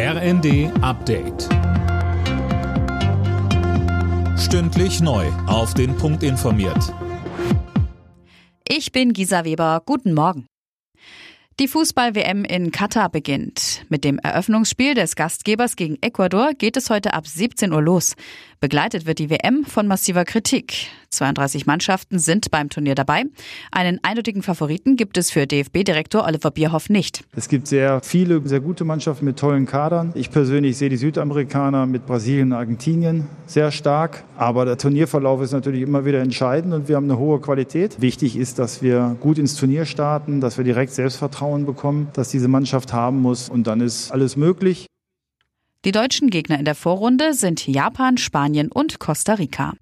RND Update. Stündlich neu. Auf den Punkt informiert. Ich bin Gisa Weber. Guten Morgen. Die Fußball-WM in Katar beginnt. Mit dem Eröffnungsspiel des Gastgebers gegen Ecuador geht es heute ab 17 Uhr los. Begleitet wird die WM von massiver Kritik. 32 Mannschaften sind beim Turnier dabei. Einen eindeutigen Favoriten gibt es für DFB-Direktor Oliver Bierhoff nicht. Es gibt sehr viele, sehr gute Mannschaften mit tollen Kadern. Ich persönlich sehe die Südamerikaner mit Brasilien und Argentinien sehr stark. Aber der Turnierverlauf ist natürlich immer wieder entscheidend und wir haben eine hohe Qualität. Wichtig ist, dass wir gut ins Turnier starten, dass wir direkt Selbstvertrauen bekommen, dass diese Mannschaft haben muss und dann ist alles möglich. Die deutschen Gegner in der Vorrunde sind Japan, Spanien und Costa Rica.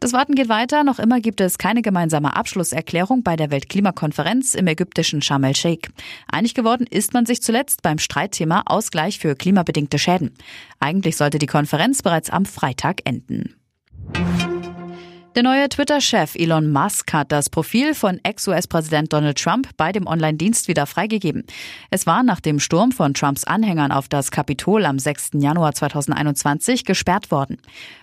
Das Warten geht weiter. Noch immer gibt es keine gemeinsame Abschlusserklärung bei der Weltklimakonferenz im ägyptischen Sharm el-Sheikh. Einig geworden ist man sich zuletzt beim Streitthema Ausgleich für klimabedingte Schäden. Eigentlich sollte die Konferenz bereits am Freitag enden. Der neue Twitter-Chef Elon Musk hat das Profil von Ex-US-Präsident Donald Trump bei dem Online-Dienst wieder freigegeben. Es war nach dem Sturm von Trumps Anhängern auf das Kapitol am 6. Januar 2021 gesperrt worden.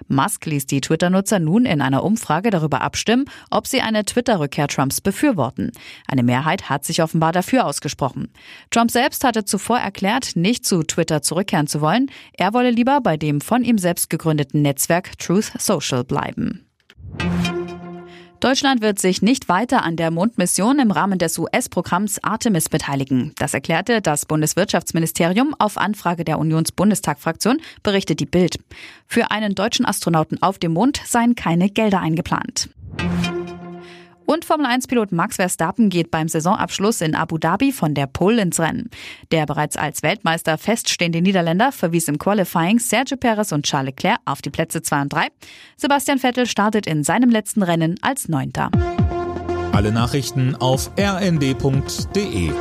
Musk ließ die Twitter-Nutzer nun in einer Umfrage darüber abstimmen, ob sie eine Twitter-Rückkehr Trumps befürworten. Eine Mehrheit hat sich offenbar dafür ausgesprochen. Trump selbst hatte zuvor erklärt, nicht zu Twitter zurückkehren zu wollen. Er wolle lieber bei dem von ihm selbst gegründeten Netzwerk Truth Social bleiben. Deutschland wird sich nicht weiter an der Mondmission im Rahmen des US-Programms Artemis beteiligen. Das erklärte das Bundeswirtschaftsministerium auf Anfrage der Unionsbundestagfraktion, berichtet die Bild. Für einen deutschen Astronauten auf dem Mond seien keine Gelder eingeplant. Und Formel-1-Pilot Max Verstappen geht beim Saisonabschluss in Abu Dhabi von der Pole ins Rennen. Der bereits als Weltmeister feststehende Niederländer verwies im Qualifying Sergio Perez und Charles Leclerc auf die Plätze 2 und 3. Sebastian Vettel startet in seinem letzten Rennen als Neunter. Alle Nachrichten auf rnd.de